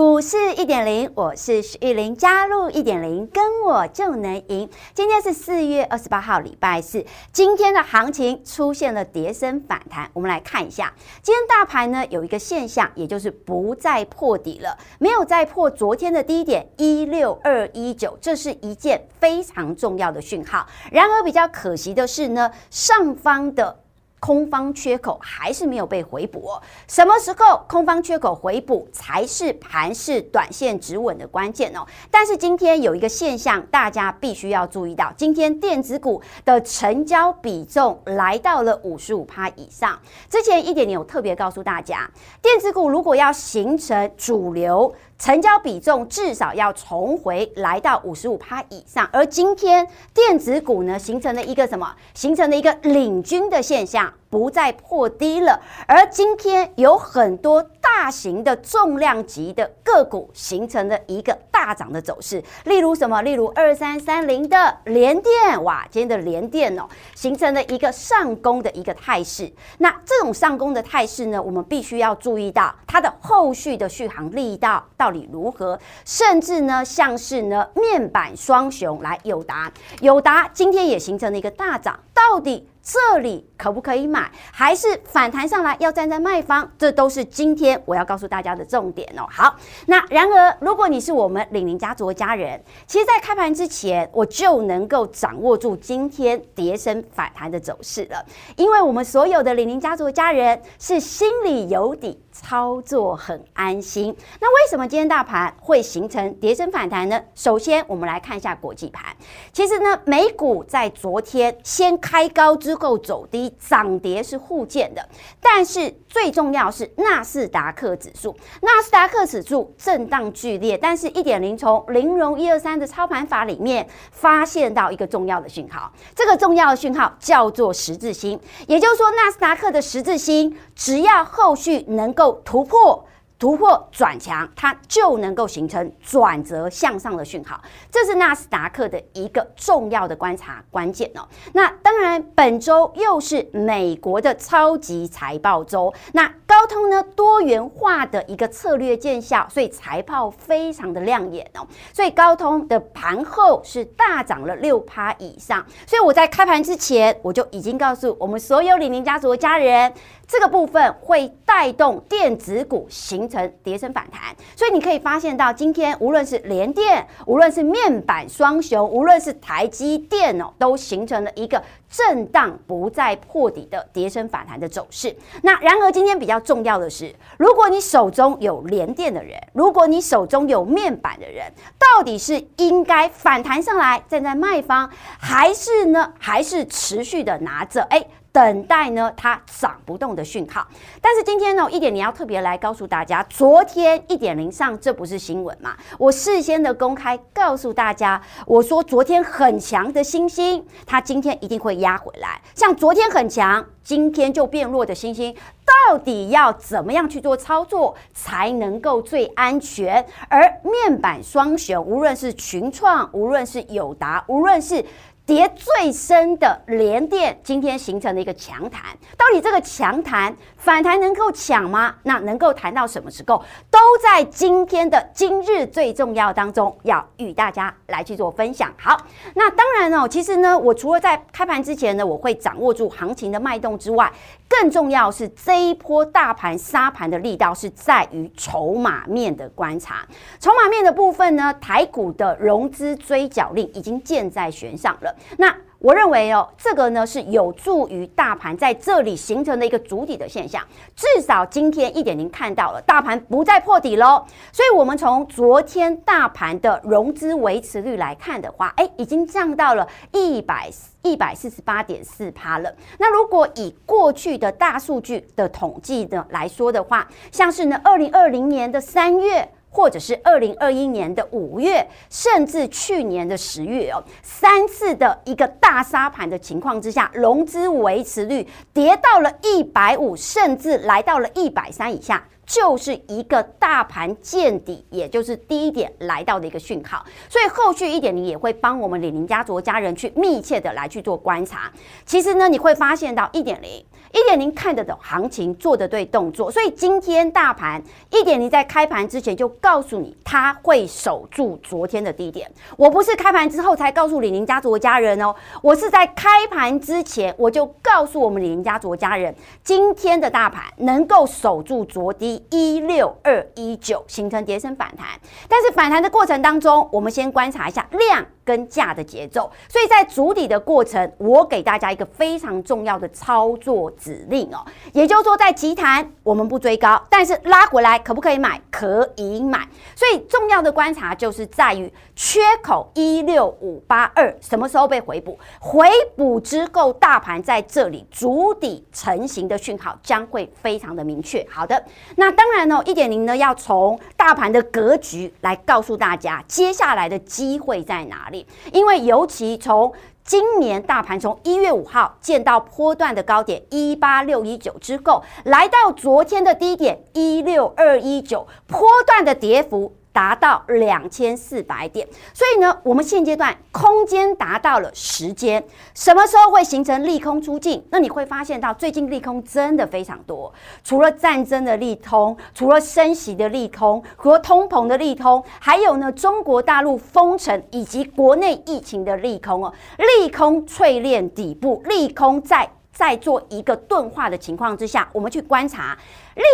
股市一点零，我是许玉玲，加入一点零，跟我就能赢。今天是四月二十八号，礼拜四。今天的行情出现了跌升反弹，我们来看一下，今天大盘呢有一个现象，也就是不再破底了，没有再破昨天的低点一六二一九，这是一件非常重要的讯号。然而比较可惜的是呢，上方的。空方缺口还是没有被回补，什么时候空方缺口回补才是盘势短线止稳的关键哦？但是今天有一个现象，大家必须要注意到，今天电子股的成交比重来到了五十五趴以上。之前一点点有特别告诉大家，电子股如果要形成主流。成交比重至少要重回来到五十五趴以上，而今天电子股呢，形成了一个什么？形成了一个领军的现象。不再破低了，而今天有很多大型的重量级的个股形成了一个大涨的走势，例如什么？例如二三三零的联电，哇，今天的联电哦，形成了一个上攻的一个态势。那这种上攻的态势呢，我们必须要注意到它的后续的续航力道到底如何，甚至呢，像是呢面板双雄来友达，友达今天也形成了一个大涨，到底？这里可不可以买？还是反弹上来要站在卖方？这都是今天我要告诉大家的重点哦。好，那然而，如果你是我们领领家族的家人，其实，在开盘之前，我就能够掌握住今天跌升反弹的走势了，因为我们所有的领领家族的家人是心里有底。操作很安心。那为什么今天大盘会形成跌升反弹呢？首先，我们来看一下国际盘。其实呢，美股在昨天先开高之后走低，涨跌是互见的。但是最重要是纳斯达克指数，纳斯达克指数震荡剧烈。但是一点零从玲珑一二三的操盘法里面发现到一个重要的讯号，这个重要的讯号叫做十字星，也就是说纳斯达克的十字星，只要后续能够突破。突破转强，它就能够形成转折向上的讯号，这是纳斯达克的一个重要的观察关键哦。那当然，本周又是美国的超级财报周，那高通呢多元化的一个策略见效，所以财报非常的亮眼哦。所以高通的盘后是大涨了六趴以上，所以我在开盘之前我就已经告诉我们所有李宁家族的家人，这个部分会带动电子股形成跌升反弹，所以你可以发现到今天无论是联电，无论是面板双雄，无论是台积电哦，都形成了一个震荡不再破底的跌升反弹的走势。那然而今天比较重要的是，如果你手中有联电的人，如果你手中有面板的人，到底是应该反弹上来站在卖方，还是呢，还是持续的拿着？哎。等待呢，它涨不动的讯号。但是今天呢，一点零要特别来告诉大家，昨天一点零上，这不是新闻嘛？我事先的公开告诉大家，我说昨天很强的星星，它今天一定会压回来。像昨天很强，今天就变弱的星星，到底要怎么样去做操作才能够最安全？而面板双雄，无论是群创，无论是友达，无论是跌最深的联电，今天形成了一个强弹。到底这个强弹反弹能够抢吗？那能够弹到什么时候？都在今天的今日最重要当中，要与大家来去做分享。好，那当然哦，其实呢，我除了在开盘之前呢，我会掌握住行情的脉动之外，更重要是这一波大盘杀盘的力道是在于筹码面的观察。筹码面的部分呢，台股的融资追缴令已经箭在弦上了。那我认为哦，这个呢是有助于大盘在这里形成的一个筑底的现象。至少今天一点零看到了，大盘不再破底喽。所以，我们从昨天大盘的融资维持率来看的话，哎，已经降到了一百一百四十八点四趴了。那如果以过去的大数据的统计的来说的话，像是呢，二零二零年的三月。或者是二零二一年的五月，甚至去年的十月哦，三次的一个大杀盘的情况之下，融资维持率跌到了一百五，甚至来到了一百三以下。就是一个大盘见底，也就是低点来到的一个讯号，所以后续一点零也会帮我们李宁家族家人去密切的来去做观察。其实呢，你会发现到一点零。一点零看得懂行情，做得对动作，所以今天大盘一点零在开盘之前就告诉你，它会守住昨天的低点。我不是开盘之后才告诉李宁家族的家人哦，我是在开盘之前我就告诉我们李宁家族的家人，今天的大盘能够守住昨低一六二一九，形成跌升反弹。但是反弹的过程当中，我们先观察一下量。跟价的节奏，所以在筑底的过程，我给大家一个非常重要的操作指令哦，也就是说，在急弹我们不追高，但是拉回来可不可以买？可以买。所以重要的观察就是在于缺口一六五八二什么时候被回补？回补之后，大盘在这里筑底成型的讯号将会非常的明确。好的，那当然呢，一点零呢要从大盘的格局来告诉大家，接下来的机会在哪里？因为尤其从今年大盘从一月五号见到波段的高点一八六一九之后，来到昨天的低点一六二一九，波段的跌幅。达到两千四百点，所以呢，我们现阶段空间达到了时间，什么时候会形成利空出尽？那你会发现到最近利空真的非常多，除了战争的利空，除了升息的利空，和通膨的利空，还有呢，中国大陆封城以及国内疫情的利空哦，利空淬炼底部，利空在。在做一个钝化的情况之下，我们去观察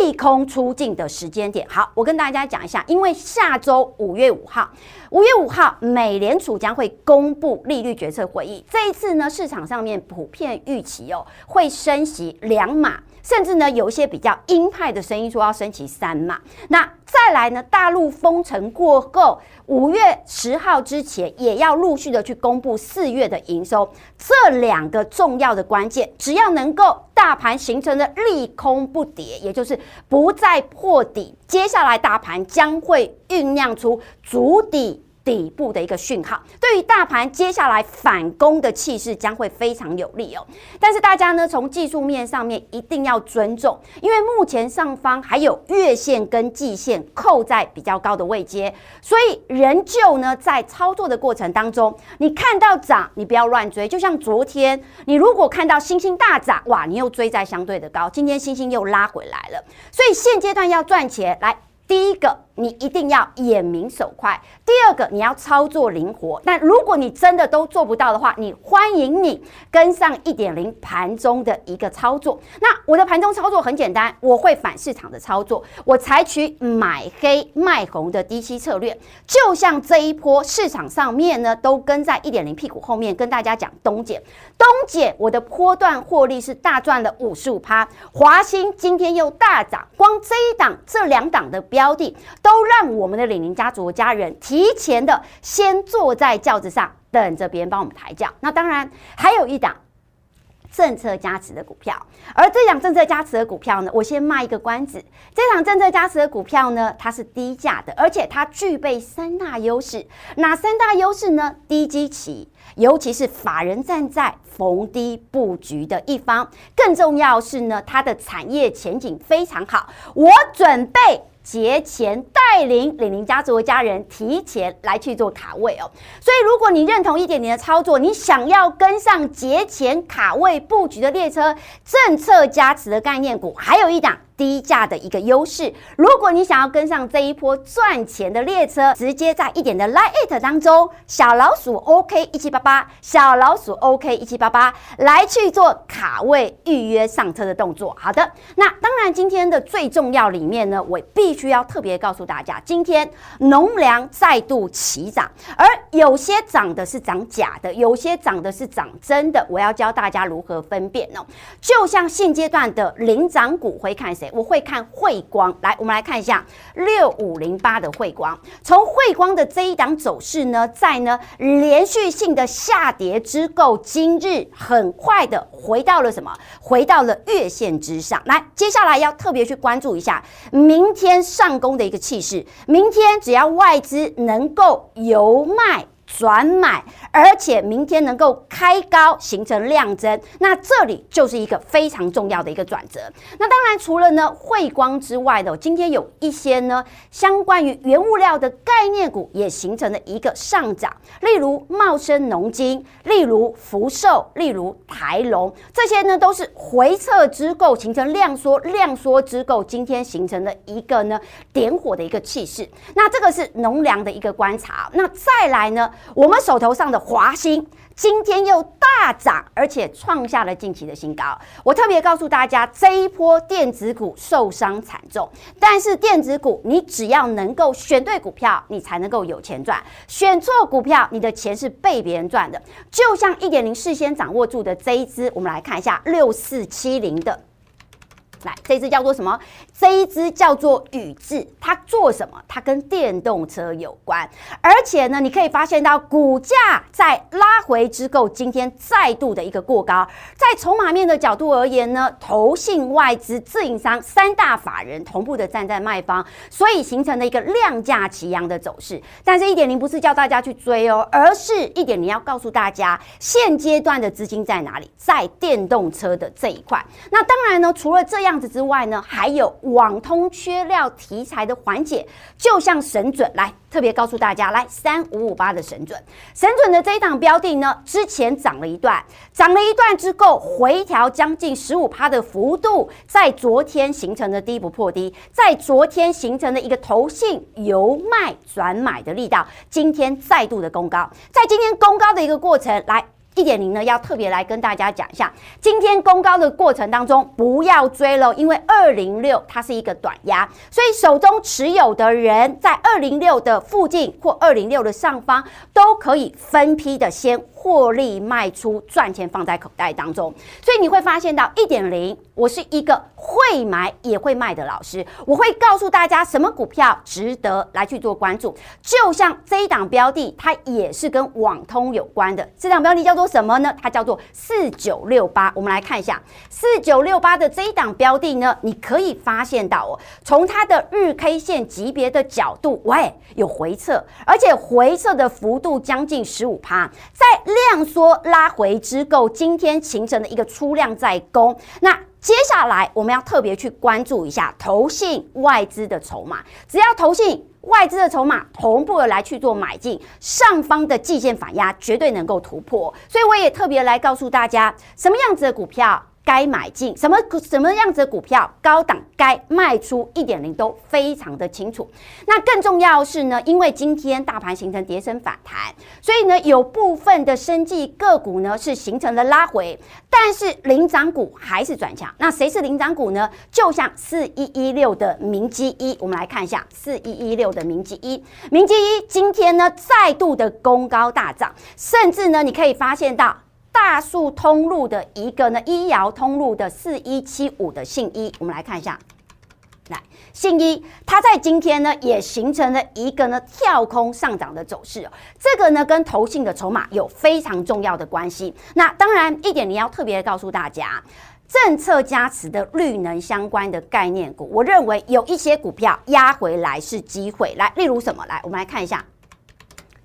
利空出境的时间点。好，我跟大家讲一下，因为下周五月五号，五月五号美联储将会公布利率决策会议。这一次呢，市场上面普遍预期哦，会升息两码。甚至呢，有一些比较鹰派的声音说要升息三嘛。那再来呢，大陆封城过后，五月十号之前也要陆续的去公布四月的营收。这两个重要的关键，只要能够大盘形成的利空不跌，也就是不再破底，接下来大盘将会酝酿出足底。底部的一个讯号，对于大盘接下来反攻的气势将会非常有利哦。但是大家呢，从技术面上面一定要尊重，因为目前上方还有月线跟季线扣在比较高的位阶，所以仍旧呢，在操作的过程当中，你看到涨，你不要乱追。就像昨天，你如果看到星星大涨，哇，你又追在相对的高，今天星星又拉回来了。所以现阶段要赚钱，来，第一个。你一定要眼明手快。第二个，你要操作灵活。但如果你真的都做不到的话，你欢迎你跟上一点零盘中的一个操作。那我的盘中操作很简单，我会反市场的操作，我采取买黑卖红的低吸策略。就像这一波市场上面呢，都跟在一点零屁股后面跟大家讲东减，东减，我的波段获利是大赚了五十五趴。华兴今天又大涨，光这一档这两档的标的。都让我们的李宁家族家人提前的先坐在轿子上，等着别人帮我们抬轿。那当然还有一档政策加持的股票，而这档政策加持的股票呢，我先卖一个关子。这档政策加持的股票呢，它是低价的，而且它具备三大优势。哪三大优势呢？低基期，尤其是法人站在逢低布局的一方。更重要是呢，它的产业前景非常好。我准备。节前带领李宁家族的家人提前来去做卡位哦，所以如果你认同一点点的操作，你想要跟上节前卡位布局的列车，政策加持的概念股，还有一档。低价的一个优势，如果你想要跟上这一波赚钱的列车，直接在一点的 Lite 当中，小老鼠 OK 一七八八，小老鼠 OK 一七八八来去做卡位预约上车的动作。好的，那当然今天的最重要里面呢，我必须要特别告诉大家，今天农粮再度齐涨，而有些涨的是涨假的，有些涨的是涨真的。我要教大家如何分辨哦。就像现阶段的领涨股会看谁？我会看慧光。来，我们来看一下六五零八的慧光。从慧光的这一档走势呢，在呢连续性的下跌之后，今日很快的回到了什么？回到了月线之上。来，接下来要特别去关注一下明天上攻的一个气势。明天只要外资能够由卖。转买，而且明天能够开高形成量增，那这里就是一个非常重要的一个转折。那当然，除了呢汇光之外的，今天有一些呢相关于原物料的概念股也形成了一个上涨，例如茂生农金，例如福寿，例如台龙，这些呢都是回撤之后形成量缩，量缩之后今天形成了一个呢点火的一个气势。那这个是农粮的一个观察。那再来呢？我们手头上的华兴今天又大涨，而且创下了近期的新高。我特别告诉大家，这一波电子股受伤惨重，但是电子股你只要能够选对股票，你才能够有钱赚。选错股票，你的钱是被别人赚的。就像一点零事先掌握住的这一支，我们来看一下六四七零的。来，这只叫做什么？这一只叫做宇智，它做什么？它跟电动车有关，而且呢，你可以发现到股价在拉回之后，今天再度的一个过高。在筹码面的角度而言呢，投信外资自营商三大法人同步的站在卖方，所以形成了一个量价齐扬的走势。但是，一点零不是叫大家去追哦，而是一点零要告诉大家，现阶段的资金在哪里？在电动车的这一块。那当然呢，除了这样。样子之外呢，还有网通缺料题材的缓解，就像神准来特别告诉大家，来三五五八的神准，神准的这一档标的呢，之前涨了一段，涨了一段之后回调将近十五趴的幅度，在昨天形成的低不破低，在昨天形成的一个投信由卖转买的力道，今天再度的攻高，在今天攻高的一个过程来。一点零呢，要特别来跟大家讲一下，今天攻高的过程当中，不要追了，因为二零六它是一个短压，所以手中持有的人在二零六的附近或二零六的上方，都可以分批的先获利卖出，赚钱放在口袋当中。所以你会发现到一点零，我是一个会买也会卖的老师，我会告诉大家什么股票值得来去做关注。就像这一档标的，它也是跟网通有关的，这档标的叫做。什么呢？它叫做四九六八。我们来看一下四九六八的这一档标的呢，你可以发现到哦，从它的日 K 线级别的角度，喂，有回撤，而且回撤的幅度将近十五趴，在量缩拉回之后，今天形成的一个出量在攻。那接下来我们要特别去关注一下投信外资的筹码，只要投信。外资的筹码同步的来去做买进，上方的季线反压绝对能够突破，所以我也特别来告诉大家，什么样子的股票该买进，什么什么样子的股票高档该卖出，一点零都非常的清楚。那更重要是呢，因为今天大盘形成跌升反弹，所以呢，有部分的生技个股呢是形成了拉回，但是领涨股还是转强。那谁是领涨股呢？就像四一一六的明基一，我们来看一下四一一六的明基一，明基一今天呢再度的攻高大涨，甚至呢你可以发现到。大树通路的一个呢，医疗通路的四一七五的信一，我们来看一下，来信一，它在今天呢也形成了一个呢跳空上涨的走势哦，这个呢跟投信的筹码有非常重要的关系。那当然一点你要特别告诉大家，政策加持的绿能相关的概念股，我认为有一些股票压回来是机会。来，例如什么？来，我们来看一下。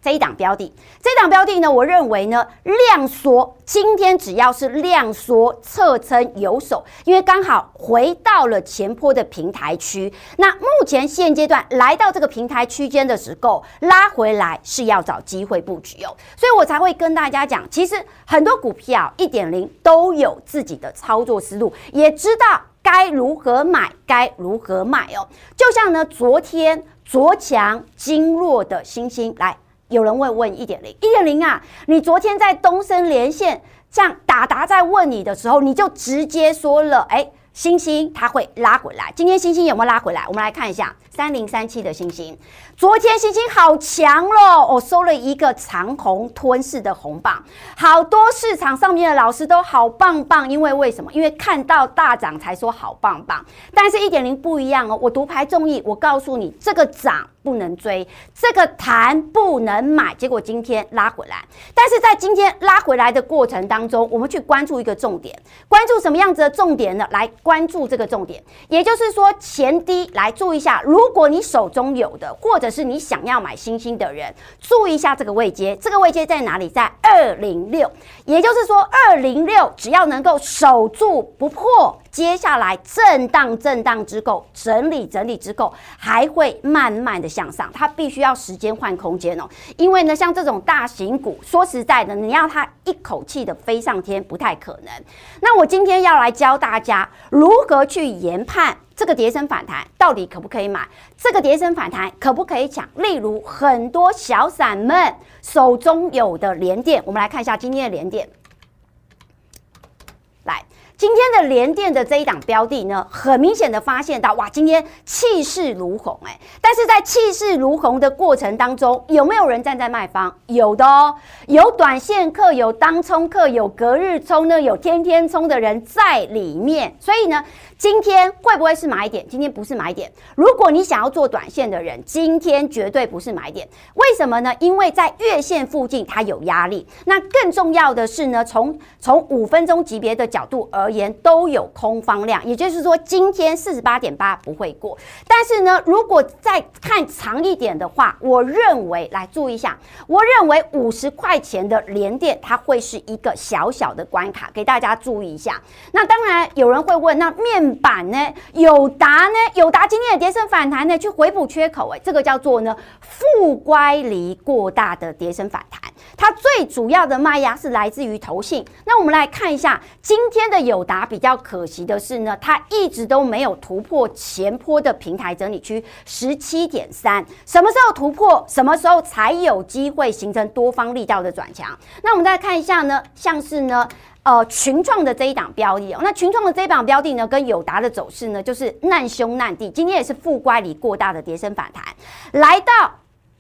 这一档标的，这一档标的呢，我认为呢，量缩，今天只要是量缩，侧撑有手，因为刚好回到了前波的平台区。那目前现阶段来到这个平台区间的时候，拉回来是要找机会布局哦，所以我才会跟大家讲，其实很多股票一点零都有自己的操作思路，也知道该如何买，该如何卖哦。就像呢，昨天卓强今弱的星星来。有人会问一点零，一点零啊，你昨天在东森连线，这样达达在问你的时候，你就直接说了，哎，星星它会拉回来。今天星星有没有拉回来？我们来看一下，三零三七的星星，昨天星星好强喽，我收了一个长红吞噬的红棒，好多市场上面的老师都好棒棒，因为为什么？因为看到大涨才说好棒棒，但是一点零不一样哦，我独排众议，我告诉你这个涨。不能追这个弹不能买，结果今天拉回来。但是在今天拉回来的过程当中，我们去关注一个重点，关注什么样子的重点呢？来关注这个重点，也就是说前低来注意一下。如果你手中有的，或者是你想要买欣兴的人，注意一下这个位阶。这个位阶在哪里？在二零六，也就是说二零六只要能够守住不破。接下来震荡震荡之后，整理整理之后，还会慢慢的向上。它必须要时间换空间哦，因为呢，像这种大型股，说实在的，你要它一口气的飞上天，不太可能。那我今天要来教大家如何去研判这个跌升反弹到底可不可以买，这个跌升反弹可不可以抢？例如很多小散们手中有的联电，我们来看一下今天的联电，来。今天的联电的这一档标的呢，很明显的发现到，哇，今天气势如虹哎，但是在气势如虹的过程当中，有没有人站在卖方？有的哦，有短线客，有当冲客，有隔日冲呢，有天天冲的人在里面，所以呢。今天会不会是买点？今天不是买点。如果你想要做短线的人，今天绝对不是买点。为什么呢？因为在月线附近它有压力。那更重要的是呢，从从五分钟级别的角度而言，都有空方量。也就是说，今天四十八点八不会过。但是呢，如果再看长一点的话，我认为来注意一下，我认为五十块钱的连电它会是一个小小的关卡，给大家注意一下。那当然有人会问，那面板呢？友达呢？友达今天的跌升反弹呢？去回补缺口，哎，这个叫做呢负乖离过大的跌升反弹。它最主要的卖压是来自于投信。那我们来看一下今天的友达，比较可惜的是呢，它一直都没有突破前波的平台整理区十七点三。什么时候突破？什么时候才有机会形成多方力道的转强？那我们再看一下呢，像是呢。呃，群创的这一档标的哦，那群创的这一档标的呢，跟友达的走势呢，就是难兄难弟。今天也是负乖离过大的跌升反弹，来到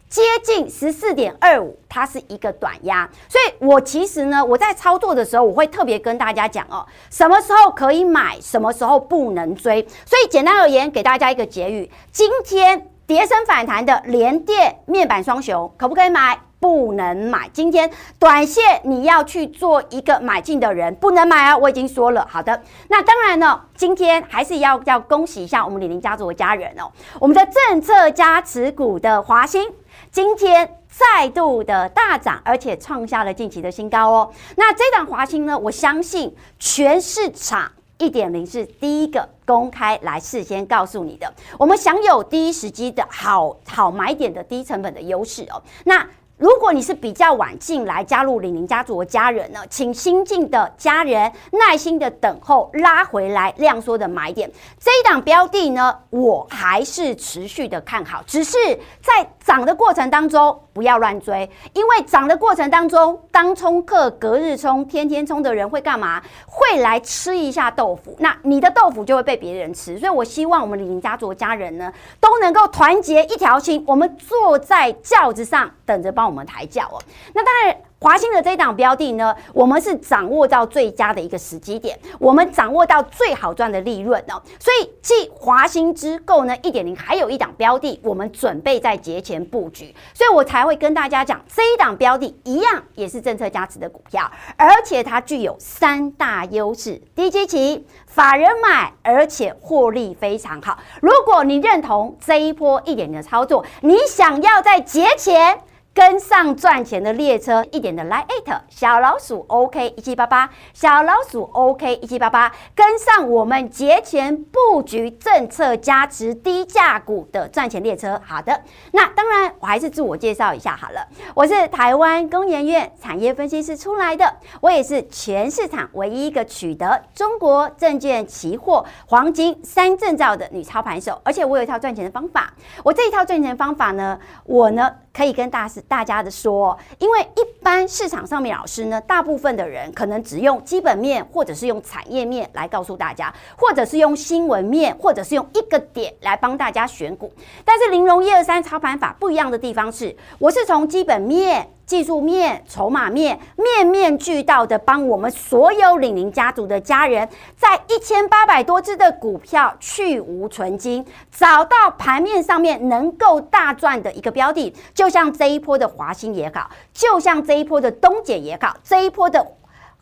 接近十四点二五，它是一个短压。所以我其实呢，我在操作的时候，我会特别跟大家讲哦，什么时候可以买，什么时候不能追。所以简单而言，给大家一个结语：今天跌升反弹的联电面板双雄，可不可以买？不能买，今天短线你要去做一个买进的人，不能买啊！我已经说了，好的。那当然呢，今天还是要要恭喜一下我们李宁家族的家人哦，我们的政策加持股的华兴，今天再度的大涨，而且创下了近期的新高哦。那这档华兴呢，我相信全市场一点零是第一个公开来事先告诉你的，我们享有第一时机的好好买点的低成本的优势哦。那如果你是比较晚进来加入李宁家族的家人呢，请新进的家人耐心的等候拉回来量缩的买点。这一档标的呢，我还是持续的看好，只是在涨的过程当中不要乱追，因为涨的过程当中，当冲客、隔日冲、天天冲的人会干嘛？会来吃一下豆腐，那你的豆腐就会被别人吃。所以我希望我们李林家族家人呢，都能够团结一条心，我们坐在轿子上等着帮。我们抬轿哦，那当然，华兴的这一档标的呢，我们是掌握到最佳的一个时机点，我们掌握到最好赚的利润哦，所以继华兴之后呢，一点零还有一档标的，我们准备在节前布局，所以我才会跟大家讲，这一档标的一样也是政策加持的股票，而且它具有三大优势：低基期、法人买，而且获利非常好。如果你认同这一波一点零的操作，你想要在节前。跟上赚钱的列车，一点的 Line at 小老鼠 OK 一七八八，小老鼠 OK 一七八八，跟上我们节前布局政策加持低价股的赚钱列车。好的，那当然我还是自我介绍一下好了，我是台湾工研院产业分析师出来的，我也是全市场唯一一个取得中国证券期货黄金三证照的女操盘手，而且我有一套赚钱的方法。我这一套赚钱方法呢，我呢可以跟大师。大家的说，因为一般市场上面老师呢，大部分的人可能只用基本面，或者是用产业面来告诉大家，或者是用新闻面，或者是用一个点来帮大家选股。但是玲珑一二三操盘法不一样的地方是，我是从基本面。技术面、筹码面，面面俱到的帮我们所有领林家族的家人，在一千八百多只的股票去无存金，找到盘面上面能够大赚的一个标的，就像这一波的华兴也好，就像这一波的东碱也好，这一波的。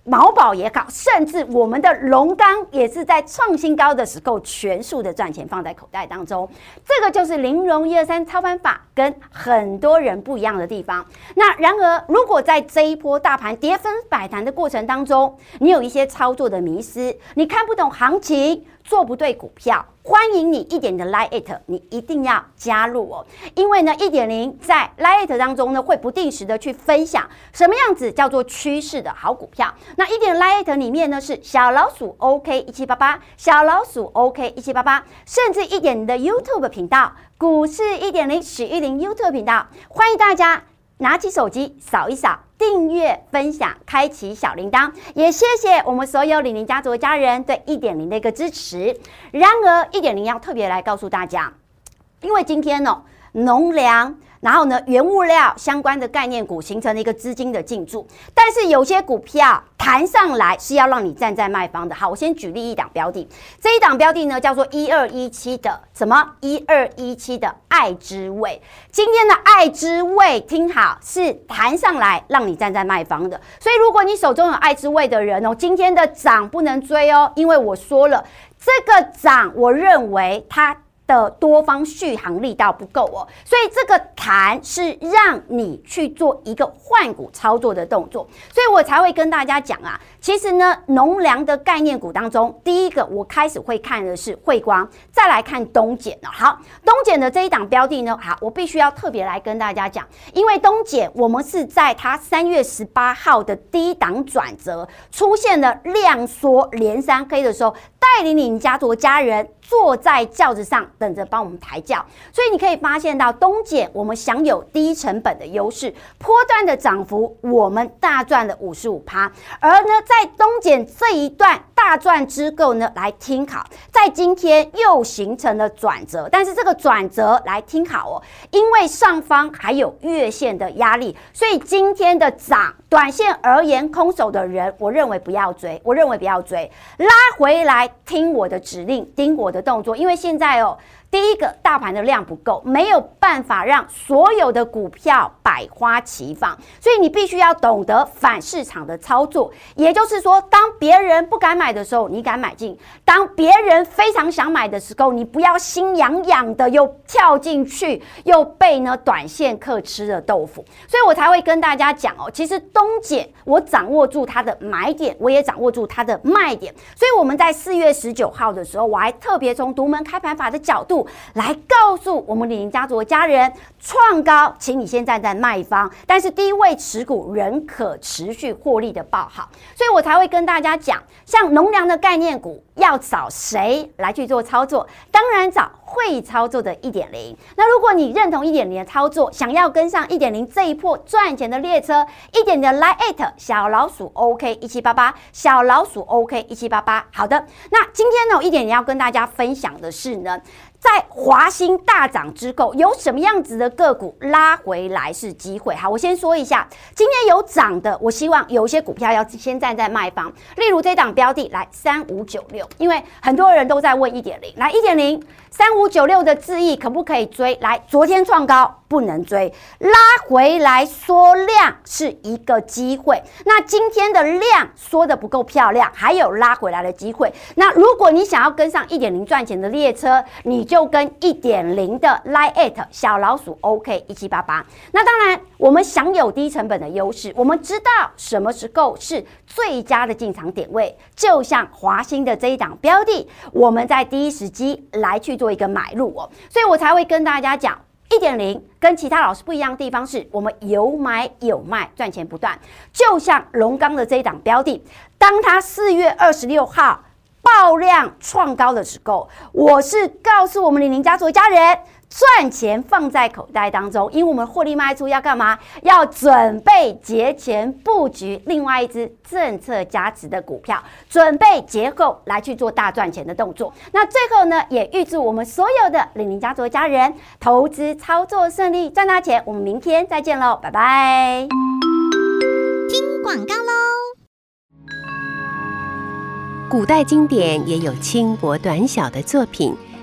毛宝也好，甚至我们的龙钢也是在创新高的时候全数的赚钱放在口袋当中，这个就是玲珑一二三操盘法跟很多人不一样的地方。那然而，如果在这一波大盘跌分反弹的过程当中，你有一些操作的迷失，你看不懂行情。做不对股票，欢迎你一点的 Line@，你一定要加入哦。因为呢，一点零在 Line@ 当中呢，会不定时的去分享什么样子叫做趋势的好股票。那一点 Line@ 里面呢，是小老鼠 OK 一七八八，小老鼠 OK 一七八八，甚至一点的 YouTube 频道，股市一点零许玉玲 YouTube 频道，欢迎大家拿起手机扫一扫。订阅、分享、开启小铃铛，也谢谢我们所有李宁家族的家人对一点零的一个支持。然而，一点零要特别来告诉大家，因为今天呢，农粮。然后呢，原物料相关的概念股形成了一个资金的进驻，但是有些股票弹上来是要让你站在卖方的。好，我先举例一档标的，这一档标的呢叫做一二一七的什么？一二一七的爱之味。今天的爱之味，听好，是弹上来让你站在卖方的。所以如果你手中有爱之味的人哦，今天的涨不能追哦，因为我说了，这个涨，我认为它。的多方续航力道不够哦，所以这个弹是让你去做一个换股操作的动作，所以我才会跟大家讲啊，其实呢，农粮的概念股当中，第一个我开始会看的是慧光，再来看东碱了。好，东碱的这一档标的呢，好，我必须要特别来跟大家讲，因为东碱我们是在它三月十八号的低档转折出现了量缩连三黑的时候，带领你家族家人。坐在轿子上等着帮我们抬轿，所以你可以发现到东碱我们享有低成本的优势，波段的涨幅我们大赚了五十五趴，而呢在东检这一段大赚之后呢，来听好，在今天又形成了转折，但是这个转折来听好哦，因为上方还有月线的压力，所以今天的涨，短线而言空手的人，我认为不要追，我认为不要追，拉回来听我的指令，听我的。动作，因为现在哦。第一个，大盘的量不够，没有办法让所有的股票百花齐放，所以你必须要懂得反市场的操作。也就是说，当别人不敢买的时候，你敢买进；当别人非常想买的时候，你不要心痒痒的又跳进去，又被呢短线客吃了豆腐。所以我才会跟大家讲哦，其实东碱我掌握住它的买点，我也掌握住它的卖点。所以我们在四月十九号的时候，我还特别从独门开盘法的角度。来告诉我们李宁家族的家人，创高，请你先站在卖方，但是低位持股仍可持续获利的报好，所以我才会跟大家讲，像农粮的概念股要找谁来去做操作？当然找会操作的一点零。那如果你认同一点零的操作，想要跟上一点零这一波赚钱的列车，一点的 Line@ 小老鼠 OK 一七八八，小老鼠 OK 一七八八。好的，那今天呢，一点零要跟大家分享的是呢。在华兴大涨之后，有什么样子的个股拉回来是机会？好，我先说一下，今天有涨的，我希望有一些股票要先站在卖方，例如这档标的来三五九六，因为很多人都在问一点零，来一点零三五九六的智易可不可以追？来，昨天创高。不能追，拉回来缩量是一个机会。那今天的量缩得不够漂亮，还有拉回来的机会。那如果你想要跟上一点零赚钱的列车，你就跟一点零的 Line@ 小老鼠 OK 一七八八。那当然，我们享有低成本的优势，我们知道什么时候是最佳的进场点位。就像华兴的这一档标的，我们在第一时机来去做一个买入哦，所以我才会跟大家讲。一点零跟其他老师不一样的地方是，我们有买有卖，赚钱不断。就像龙刚的这一档标的，当它四月二十六号爆量创高的时候，我是告诉我们李宁家族的家人，赚钱放在口袋当中，因为我们获利卖出要干嘛？要准备节前布局另外一支政策加持的股票，准备节后来去做大赚钱的动作。那最后呢，也预祝我们所有的领领家族的家人投资操作顺利，赚大钱。我们明天再见喽，拜拜。听广告喽。古代经典也有轻薄短小的作品。